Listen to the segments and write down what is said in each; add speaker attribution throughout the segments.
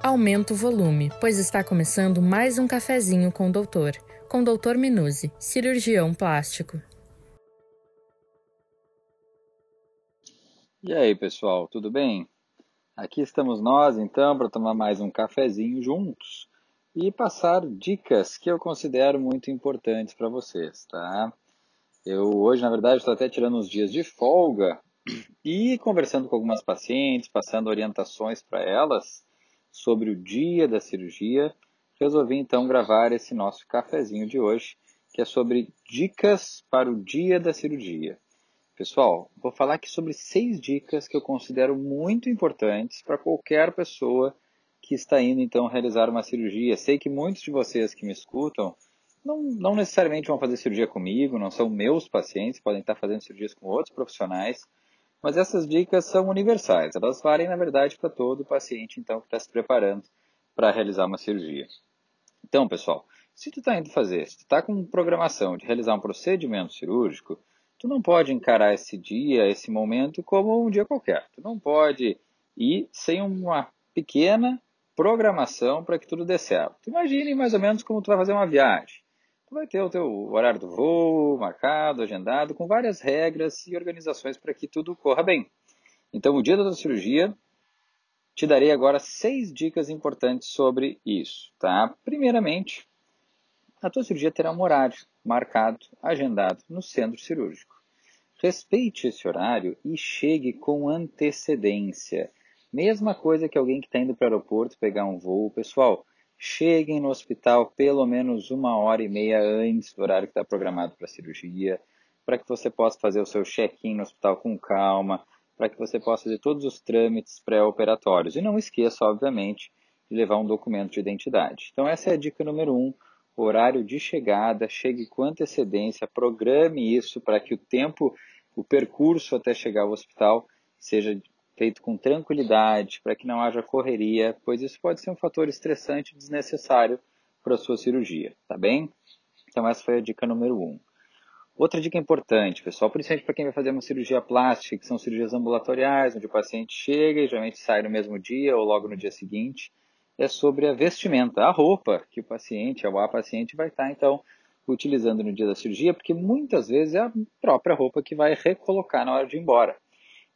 Speaker 1: Aumenta o volume, pois está começando mais um cafezinho com o doutor, com o doutor Minuzzi, cirurgião plástico.
Speaker 2: E aí, pessoal, tudo bem? Aqui estamos nós, então, para tomar mais um cafezinho juntos e passar dicas que eu considero muito importantes para vocês, tá? Eu hoje, na verdade, estou até tirando uns dias de folga e conversando com algumas pacientes, passando orientações para elas sobre o dia da cirurgia, resolvi então gravar esse nosso cafezinho de hoje, que é sobre dicas para o dia da cirurgia. Pessoal, vou falar aqui sobre seis dicas que eu considero muito importantes para qualquer pessoa que está indo então realizar uma cirurgia. Sei que muitos de vocês que me escutam não, não necessariamente vão fazer cirurgia comigo, não são meus pacientes, podem estar fazendo cirurgias com outros profissionais, mas essas dicas são universais, elas valem na verdade para todo paciente então que está se preparando para realizar uma cirurgia. Então, pessoal, se tu está indo fazer, se tu está com programação de realizar um procedimento cirúrgico, tu não pode encarar esse dia, esse momento como um dia qualquer. Tu não pode ir sem uma pequena programação para que tudo dê certo. Imagine mais ou menos como tu vai fazer uma viagem tu vai ter o teu horário do voo marcado, agendado, com várias regras e organizações para que tudo corra bem. Então, o dia da tua cirurgia, te darei agora seis dicas importantes sobre isso, tá? Primeiramente, a tua cirurgia terá um horário marcado, agendado no centro cirúrgico. Respeite esse horário e chegue com antecedência. Mesma coisa que alguém que está indo para o aeroporto pegar um voo. Pessoal, cheguem no hospital pelo menos uma hora e meia antes do horário que está programado para a cirurgia, para que você possa fazer o seu check-in no hospital com calma, para que você possa fazer todos os trâmites pré-operatórios. E não esqueça, obviamente, de levar um documento de identidade. Então, essa é a dica número um. Horário de chegada, chegue com antecedência, programe isso para que o tempo, o percurso até chegar ao hospital seja feito com tranquilidade, para que não haja correria, pois isso pode ser um fator estressante e desnecessário para a sua cirurgia, tá bem? Então essa foi a dica número um. Outra dica importante, pessoal, principalmente para quem vai fazer uma cirurgia plástica, que são cirurgias ambulatoriais, onde o paciente chega e geralmente sai no mesmo dia ou logo no dia seguinte, é sobre a vestimenta, a roupa que o paciente ou a paciente vai estar, então, utilizando no dia da cirurgia, porque muitas vezes é a própria roupa que vai recolocar na hora de ir embora.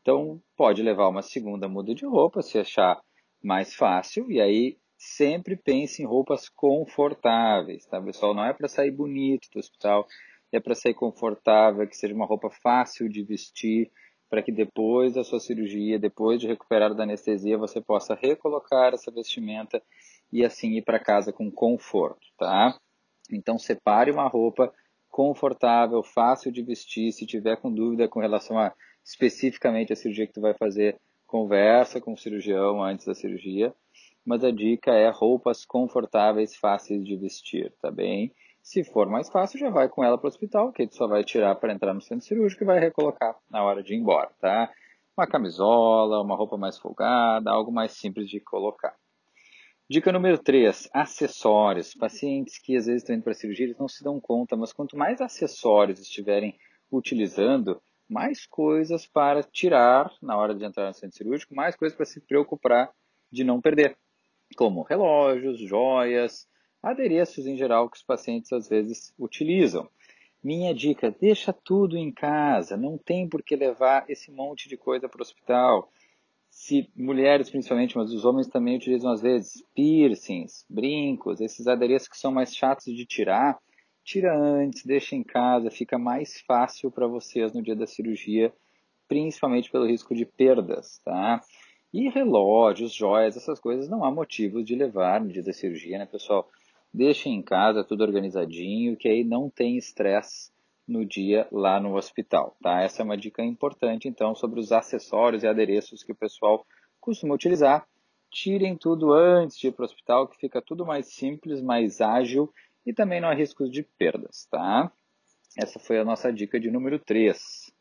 Speaker 2: Então, pode levar uma segunda muda de roupa, se achar mais fácil, e aí sempre pense em roupas confortáveis, tá, pessoal? Não é para sair bonito do hospital, é para sair confortável, que seja uma roupa fácil de vestir, para que depois da sua cirurgia, depois de recuperar da anestesia, você possa recolocar essa vestimenta e assim ir para casa com conforto, tá? Então separe uma roupa confortável, fácil de vestir. Se tiver com dúvida com relação a especificamente a cirurgia que tu vai fazer, conversa com o cirurgião antes da cirurgia. Mas a dica é roupas confortáveis, fáceis de vestir, tá bem? Se for mais fácil, já vai com ela para o hospital, que tu só vai tirar para entrar no centro cirúrgico e vai recolocar na hora de ir embora, tá? Uma camisola, uma roupa mais folgada, algo mais simples de colocar. Dica número 3, acessórios. Pacientes que às vezes estão indo para cirurgia, eles não se dão conta, mas quanto mais acessórios estiverem utilizando, mais coisas para tirar na hora de entrar no centro cirúrgico, mais coisas para se preocupar de não perder, como relógios, joias, adereços em geral que os pacientes às vezes utilizam. Minha dica: deixa tudo em casa, não tem por que levar esse monte de coisa para o hospital. Se mulheres principalmente, mas os homens também utilizam às vezes piercings, brincos, esses adereços que são mais chatos de tirar tira antes, deixa em casa, fica mais fácil para vocês no dia da cirurgia, principalmente pelo risco de perdas, tá? E relógios, joias, essas coisas não há motivos de levar no dia da cirurgia, né, pessoal? Deixem em casa tudo organizadinho, que aí não tem estresse no dia lá no hospital, tá? Essa é uma dica importante, então, sobre os acessórios e adereços que o pessoal costuma utilizar. Tirem tudo antes de ir para o hospital, que fica tudo mais simples, mais ágil e também não há riscos de perdas, tá? Essa foi a nossa dica de número 3.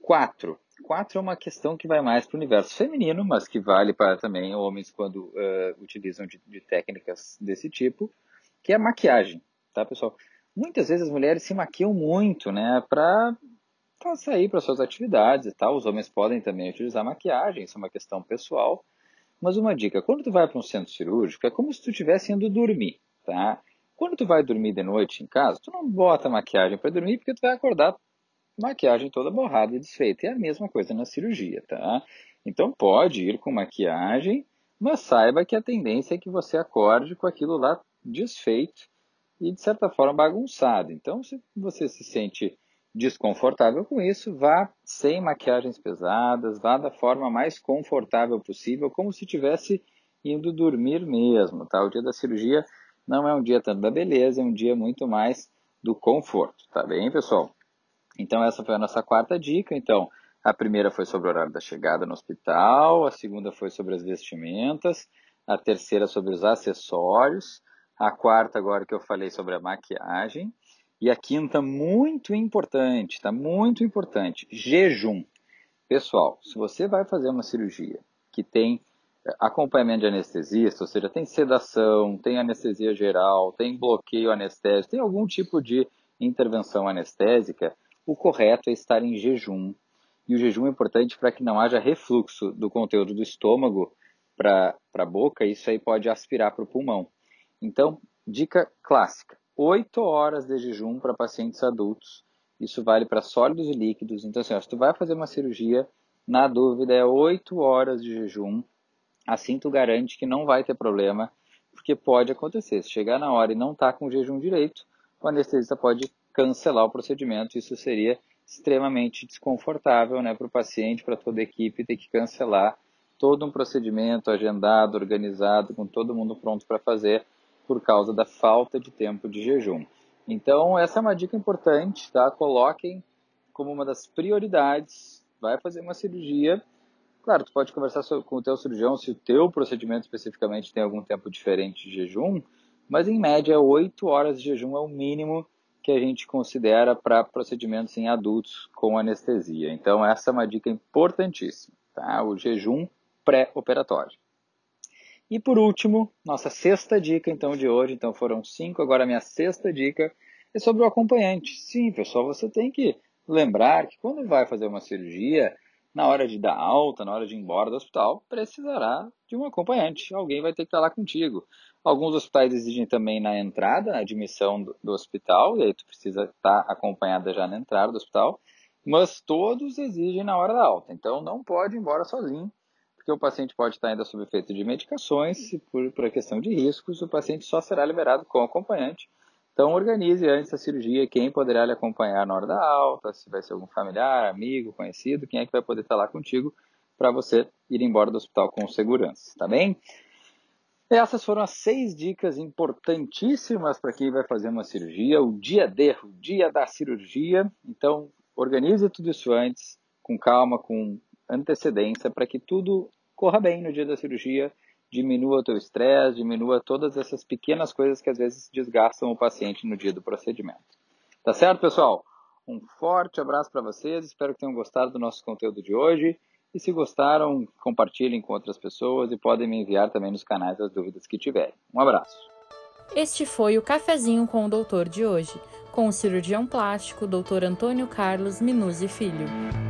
Speaker 2: 4. 4 é uma questão que vai mais para o universo feminino, mas que vale para também homens quando uh, utilizam de, de, técnicas desse tipo, que é a maquiagem, tá, pessoal? Muitas vezes as mulheres se maquiam muito, né, para sair para suas atividades e tal. Os homens podem também utilizar maquiagem, isso é uma questão pessoal, Mas uma dica, quando tu vai para um centro cirúrgico, é como se tu estivesse indo dormir, tá? Quando tu vai dormir de noite em casa, tu não bota maquiagem para dormir porque tu vai acordar maquiagem toda borrada e desfeita. É a mesma coisa na cirurgia, tá? Então pode ir com maquiagem, mas saiba que a tendência é que você acorde com aquilo lá desfeito e de certa forma bagunçado. Então, se você se sente desconfortável com isso, vá sem maquiagens pesadas, vá da forma mais confortável possível, como se estivesse indo dormir mesmo, tá? O dia da cirurgia não é um dia tanto da beleza, é um dia muito mais do conforto, tá bem, pessoal? Então essa foi a nossa quarta dica. Então, a primeira foi sobre o horário da chegada no hospital, a segunda foi sobre as vestimentas, a terceira sobre os acessórios, a quarta agora que eu falei sobre a maquiagem, e a quinta, muito importante, tá? Muito importante, jejum. Pessoal, se você vai fazer uma cirurgia que tem acompanhamento de anestesista, ou seja, tem sedação, tem anestesia geral, tem bloqueio anestésico, tem algum tipo de intervenção anestésica, o correto é estar em jejum. E o jejum é importante para que não haja refluxo do conteúdo do estômago para a boca, isso aí pode aspirar para o pulmão. Então, dica clássica: 8 horas de jejum para pacientes adultos. Isso vale para sólidos e líquidos. Então, assim, ó, se tu vai fazer uma cirurgia, na dúvida é 8 horas de jejum. Assim tu garante que não vai ter problema, porque pode acontecer. Se chegar na hora e não tá com o jejum direito, o anestesista pode cancelar o procedimento. Isso seria extremamente desconfortável né, para o paciente, para toda a equipe, ter que cancelar todo um procedimento agendado, organizado, com todo mundo pronto para fazer por causa da falta de tempo de jejum. Então, essa é uma dica importante, tá? Coloquem como uma das prioridades. Vai fazer uma cirurgia. Claro, tu pode conversar com o teu cirurgião se o teu procedimento especificamente tem algum tempo diferente de jejum, mas em média 8 horas de jejum é o mínimo que a gente considera para procedimentos em adultos com anestesia. Então, essa é uma dica importantíssima, tá? O jejum pré-operatório. E por último, nossa sexta dica então de hoje, então foram cinco, agora a minha sexta dica é sobre o acompanhante. Sim, pessoal, você tem que lembrar que quando vai fazer uma cirurgia, na hora de dar alta, na hora de ir embora do hospital, precisará de um acompanhante. Alguém vai ter que estar lá contigo. Alguns hospitais exigem também na entrada, admissão do, do hospital, e aí tu precisa estar acompanhada já na entrada do hospital, mas todos exigem na hora da alta. Então não pode ir embora sozinho porque o paciente pode estar ainda sob efeito de medicações e por, por questão de riscos, o paciente só será liberado com acompanhante. Então, organize antes da cirurgia quem poderá lhe acompanhar na hora da alta, se vai ser algum familiar, amigo, conhecido, quem é que vai poder estar lá contigo para você ir embora do hospital com segurança, tá bem? Essas foram as seis dicas importantíssimas para quem vai fazer uma cirurgia, o dia D, o dia da cirurgia. Então, organize tudo isso antes, com calma, com antecedência, para que tudo corra bem no dia da cirurgia, diminua o teu estresse, diminua todas essas pequenas coisas que às vezes desgastam o paciente no dia do procedimento. Tá certo, pessoal? Um forte abraço para vocês, espero que tenham gostado do nosso conteúdo de hoje. E se gostaram, compartilhem com outras pessoas e podem me enviar também nos canais as dúvidas que tiverem. Um abraço.
Speaker 1: Este foi o Cafezinho com o Doutor de hoje, com o cirurgião plástico Dr. Antônio Carlos Minuzzi Filho.